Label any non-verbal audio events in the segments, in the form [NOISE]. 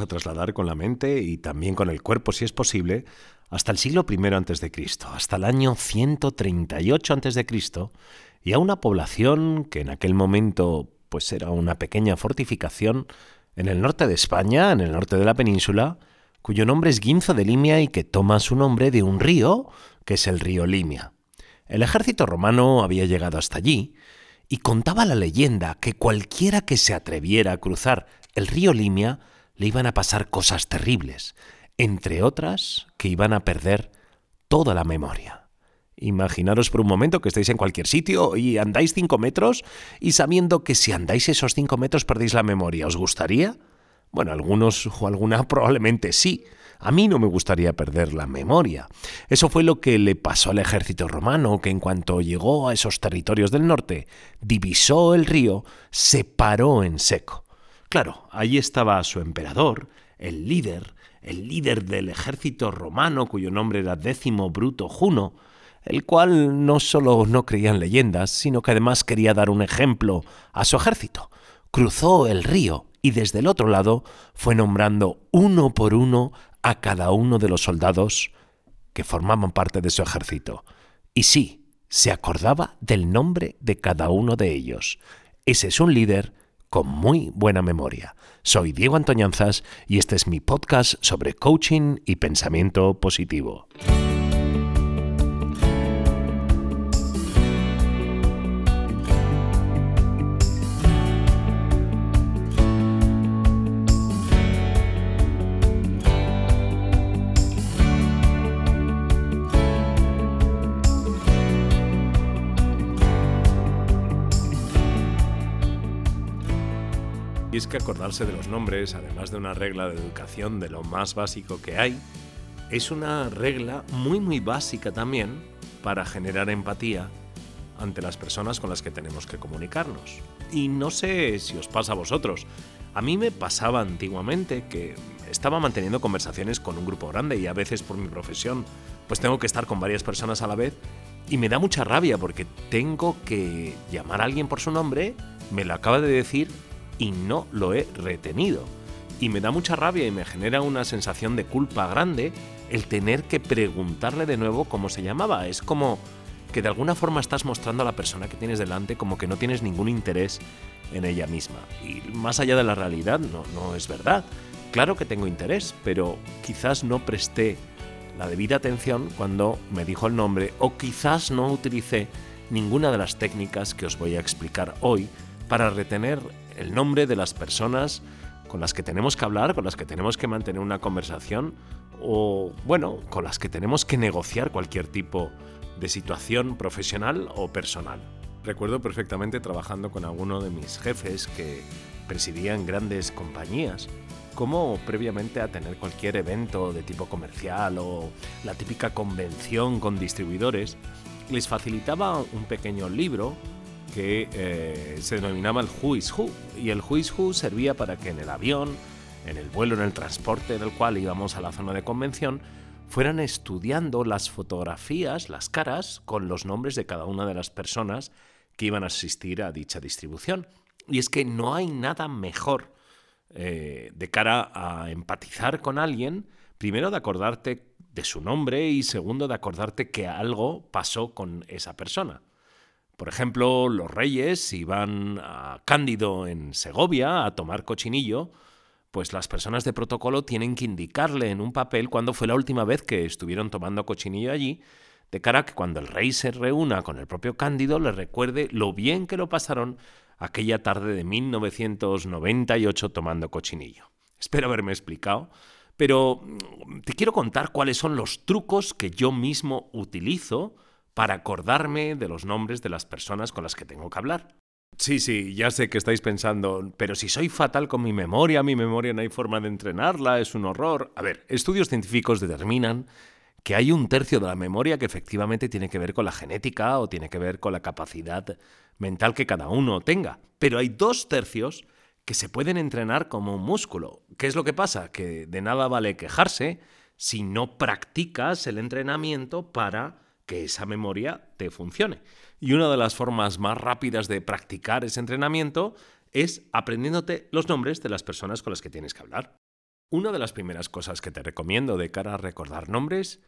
a trasladar con la mente y también con el cuerpo, si es posible, hasta el siglo I a.C., hasta el año 138 a.C., y a una población que en aquel momento pues era una pequeña fortificación en el norte de España, en el norte de la península, cuyo nombre es Guinzo de Limia y que toma su nombre de un río, que es el río Limia. El ejército romano había llegado hasta allí y contaba la leyenda que cualquiera que se atreviera a cruzar el río Limia le iban a pasar cosas terribles, entre otras que iban a perder toda la memoria. Imaginaros por un momento que estáis en cualquier sitio y andáis cinco metros y sabiendo que si andáis esos cinco metros perdéis la memoria. ¿Os gustaría? Bueno, algunos o alguna [LAUGHS] probablemente sí. A mí no me gustaría perder la memoria. Eso fue lo que le pasó al ejército romano, que en cuanto llegó a esos territorios del norte, divisó el río, se paró en seco. Claro, allí estaba su emperador, el líder, el líder del ejército romano, cuyo nombre era Décimo Bruto Juno, el cual no solo no creía en leyendas, sino que además quería dar un ejemplo a su ejército. Cruzó el río y desde el otro lado fue nombrando uno por uno a cada uno de los soldados que formaban parte de su ejército. Y sí, se acordaba del nombre de cada uno de ellos. Ese es un líder con muy buena memoria. Soy Diego Antoñanzas y este es mi podcast sobre coaching y pensamiento positivo. Es que acordarse de los nombres, además de una regla de educación de lo más básico que hay, es una regla muy muy básica también para generar empatía ante las personas con las que tenemos que comunicarnos. Y no sé si os pasa a vosotros. A mí me pasaba antiguamente que estaba manteniendo conversaciones con un grupo grande y a veces por mi profesión pues tengo que estar con varias personas a la vez y me da mucha rabia porque tengo que llamar a alguien por su nombre, me lo acaba de decir y no lo he retenido. Y me da mucha rabia y me genera una sensación de culpa grande el tener que preguntarle de nuevo cómo se llamaba. Es como que de alguna forma estás mostrando a la persona que tienes delante como que no tienes ningún interés en ella misma. Y más allá de la realidad, no, no es verdad. Claro que tengo interés, pero quizás no presté la debida atención cuando me dijo el nombre o quizás no utilicé ninguna de las técnicas que os voy a explicar hoy para retener el nombre de las personas con las que tenemos que hablar, con las que tenemos que mantener una conversación o, bueno, con las que tenemos que negociar cualquier tipo de situación profesional o personal. Recuerdo perfectamente trabajando con alguno de mis jefes que presidían grandes compañías, como previamente a tener cualquier evento de tipo comercial o la típica convención con distribuidores, les facilitaba un pequeño libro que eh, se denominaba el Who is Who. Y el Who is Who servía para que en el avión, en el vuelo, en el transporte en el cual íbamos a la zona de convención, fueran estudiando las fotografías, las caras, con los nombres de cada una de las personas que iban a asistir a dicha distribución. Y es que no hay nada mejor eh, de cara a empatizar con alguien, primero de acordarte de su nombre y segundo de acordarte que algo pasó con esa persona. Por ejemplo, los reyes, si van a Cándido en Segovia a tomar cochinillo, pues las personas de protocolo tienen que indicarle en un papel cuándo fue la última vez que estuvieron tomando cochinillo allí, de cara a que cuando el rey se reúna con el propio Cándido le recuerde lo bien que lo pasaron aquella tarde de 1998 tomando cochinillo. Espero haberme explicado, pero te quiero contar cuáles son los trucos que yo mismo utilizo para acordarme de los nombres de las personas con las que tengo que hablar. Sí, sí, ya sé que estáis pensando, pero si soy fatal con mi memoria, mi memoria no hay forma de entrenarla, es un horror. A ver, estudios científicos determinan que hay un tercio de la memoria que efectivamente tiene que ver con la genética o tiene que ver con la capacidad mental que cada uno tenga. Pero hay dos tercios que se pueden entrenar como un músculo. ¿Qué es lo que pasa? Que de nada vale quejarse si no practicas el entrenamiento para que esa memoria te funcione. Y una de las formas más rápidas de practicar ese entrenamiento es aprendiéndote los nombres de las personas con las que tienes que hablar. Una de las primeras cosas que te recomiendo de cara a recordar nombres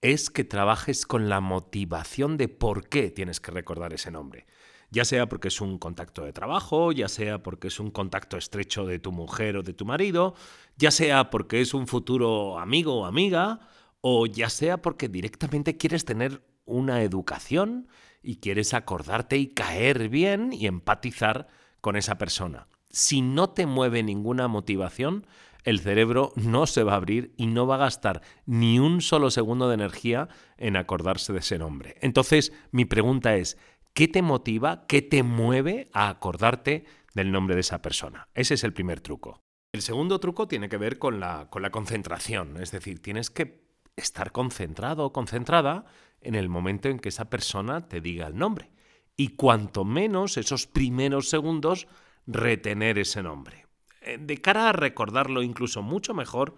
es que trabajes con la motivación de por qué tienes que recordar ese nombre. Ya sea porque es un contacto de trabajo, ya sea porque es un contacto estrecho de tu mujer o de tu marido, ya sea porque es un futuro amigo o amiga, o ya sea porque directamente quieres tener una educación y quieres acordarte y caer bien y empatizar con esa persona. Si no te mueve ninguna motivación, el cerebro no se va a abrir y no va a gastar ni un solo segundo de energía en acordarse de ese nombre. Entonces, mi pregunta es, ¿qué te motiva, qué te mueve a acordarte del nombre de esa persona? Ese es el primer truco. El segundo truco tiene que ver con la, con la concentración, es decir, tienes que estar concentrado o concentrada en el momento en que esa persona te diga el nombre. Y cuanto menos esos primeros segundos, retener ese nombre. Eh, de cara a recordarlo incluso mucho mejor,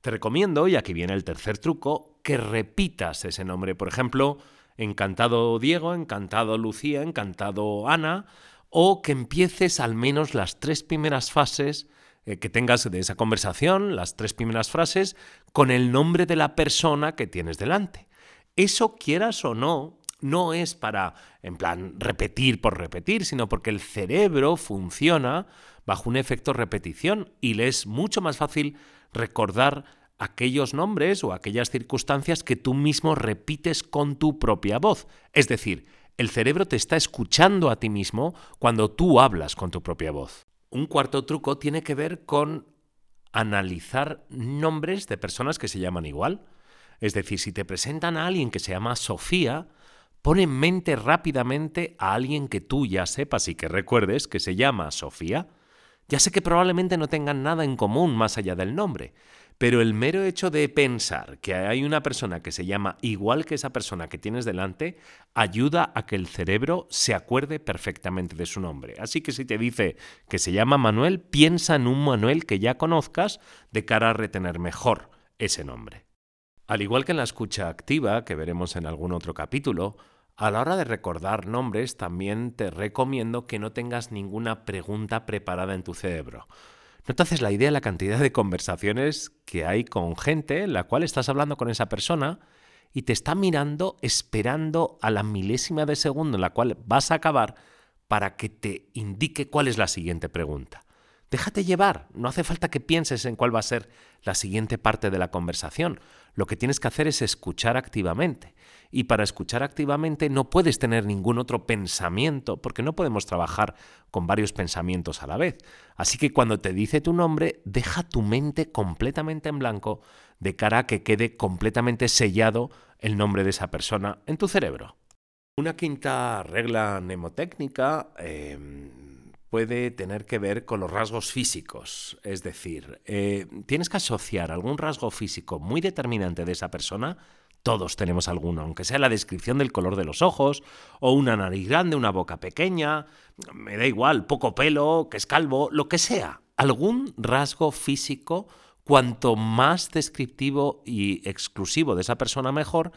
te recomiendo, y aquí viene el tercer truco, que repitas ese nombre. Por ejemplo, encantado Diego, encantado Lucía, encantado Ana, o que empieces al menos las tres primeras fases eh, que tengas de esa conversación, las tres primeras frases, con el nombre de la persona que tienes delante. Eso quieras o no, no es para, en plan, repetir por repetir, sino porque el cerebro funciona bajo un efecto repetición y le es mucho más fácil recordar aquellos nombres o aquellas circunstancias que tú mismo repites con tu propia voz. Es decir, el cerebro te está escuchando a ti mismo cuando tú hablas con tu propia voz. Un cuarto truco tiene que ver con analizar nombres de personas que se llaman igual. Es decir, si te presentan a alguien que se llama Sofía, pon en mente rápidamente a alguien que tú ya sepas y que recuerdes que se llama Sofía. Ya sé que probablemente no tengan nada en común más allá del nombre, pero el mero hecho de pensar que hay una persona que se llama igual que esa persona que tienes delante ayuda a que el cerebro se acuerde perfectamente de su nombre. Así que si te dice que se llama Manuel, piensa en un Manuel que ya conozcas de cara a retener mejor ese nombre. Al igual que en la escucha activa, que veremos en algún otro capítulo, a la hora de recordar nombres también te recomiendo que no tengas ninguna pregunta preparada en tu cerebro. No te haces la idea de la cantidad de conversaciones que hay con gente en la cual estás hablando con esa persona y te está mirando esperando a la milésima de segundo en la cual vas a acabar para que te indique cuál es la siguiente pregunta. Déjate llevar, no hace falta que pienses en cuál va a ser la siguiente parte de la conversación. Lo que tienes que hacer es escuchar activamente. Y para escuchar activamente no puedes tener ningún otro pensamiento, porque no podemos trabajar con varios pensamientos a la vez. Así que cuando te dice tu nombre, deja tu mente completamente en blanco de cara a que quede completamente sellado el nombre de esa persona en tu cerebro. Una quinta regla mnemotécnica em, puede tener que ver con los rasgos físicos. Es decir, eh, tienes que asociar algún rasgo físico muy determinante de esa persona. Todos tenemos alguno, aunque sea la descripción del color de los ojos, o una nariz grande, una boca pequeña, me da igual, poco pelo, que es calvo, lo que sea. Algún rasgo físico, cuanto más descriptivo y exclusivo de esa persona, mejor,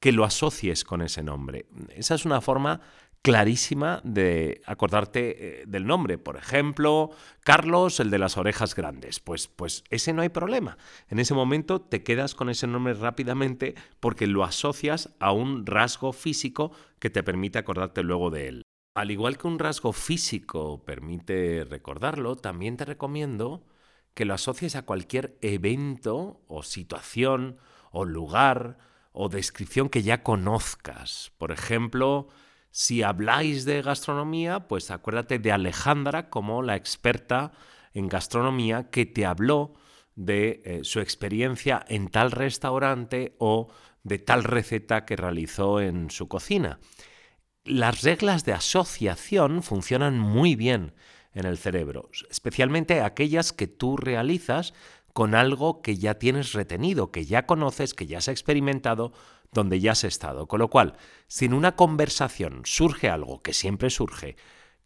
que lo asocies con ese nombre. Esa es una forma clarísima de acordarte eh, del nombre. Por ejemplo, Carlos, el de las orejas grandes. Pues, pues ese no hay problema. En ese momento te quedas con ese nombre rápidamente porque lo asocias a un rasgo físico que te permite acordarte luego de él. Al igual que un rasgo físico permite recordarlo, también te recomiendo que lo asocies a cualquier evento o situación o lugar o descripción que ya conozcas. Por ejemplo, si habláis de gastronomía, pues acuérdate de Alejandra como la experta en gastronomía que te habló de eh, su experiencia en tal restaurante o de tal receta que realizó en su cocina. Las reglas de asociación funcionan muy bien en el cerebro, especialmente aquellas que tú realizas con algo que ya tienes retenido, que ya conoces, que ya has experimentado, donde ya has estado. Con lo cual, si en una conversación surge algo que siempre surge,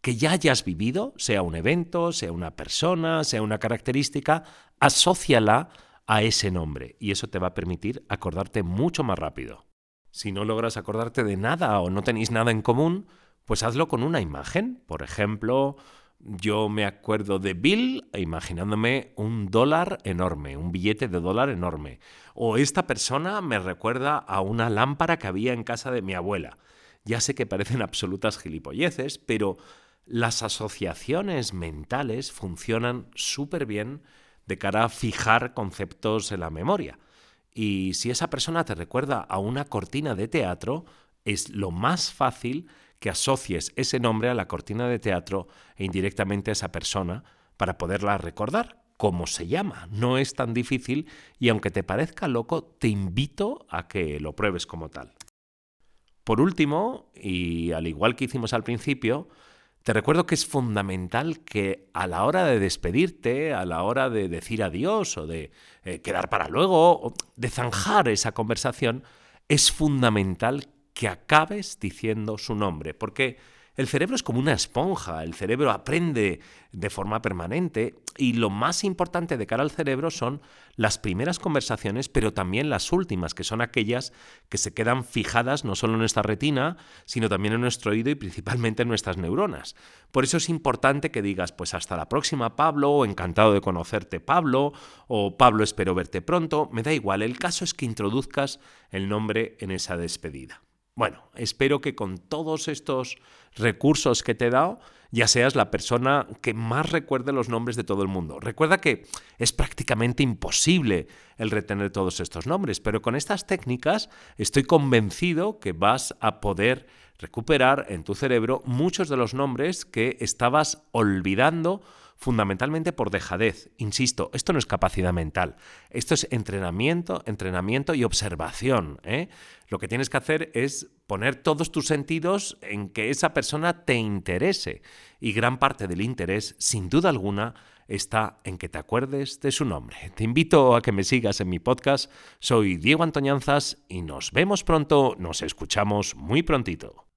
que ya hayas vivido, sea un evento, sea una persona, sea una característica, asóciala a ese nombre y eso te va a permitir acordarte mucho más rápido. Si no logras acordarte de nada o no tenéis nada en común, pues hazlo con una imagen. Por ejemplo, yo me acuerdo de Bill imaginándome un dólar enorme, un billete de dólar enorme. O esta persona me recuerda a una lámpara que había en casa de mi abuela. Ya sé que parecen absolutas gilipolleces, pero las asociaciones mentales funcionan súper bien de cara a fijar conceptos en la memoria. Y si esa persona te recuerda a una cortina de teatro, es lo más fácil que asocies ese nombre a la cortina de teatro e indirectamente a esa persona para poderla recordar. ¿Cómo se llama? No es tan difícil y aunque te parezca loco, te invito a que lo pruebes como tal. Por último, y al igual que hicimos al principio, te recuerdo que es fundamental que a la hora de despedirte, a la hora de decir adiós o de eh, quedar para luego, de zanjar esa conversación, es fundamental que acabes diciendo su nombre, porque el cerebro es como una esponja, el cerebro aprende de forma permanente y lo más importante de cara al cerebro son las primeras conversaciones, pero también las últimas, que son aquellas que se quedan fijadas no solo en nuestra retina, sino también en nuestro oído y principalmente en nuestras neuronas. Por eso es importante que digas, pues hasta la próxima Pablo, encantado de conocerte Pablo, o Pablo espero verte pronto, me da igual, el caso es que introduzcas el nombre en esa despedida. Bueno, espero que con todos estos recursos que te he dado ya seas la persona que más recuerde los nombres de todo el mundo. Recuerda que es prácticamente imposible el retener todos estos nombres, pero con estas técnicas estoy convencido que vas a poder recuperar en tu cerebro muchos de los nombres que estabas olvidando fundamentalmente por dejadez. Insisto, esto no es capacidad mental, esto es entrenamiento, entrenamiento y observación. ¿eh? Lo que tienes que hacer es poner todos tus sentidos en que esa persona te interese. Y gran parte del interés, sin duda alguna, está en que te acuerdes de su nombre. Te invito a que me sigas en mi podcast. Soy Diego Antoñanzas y nos vemos pronto, nos escuchamos muy prontito.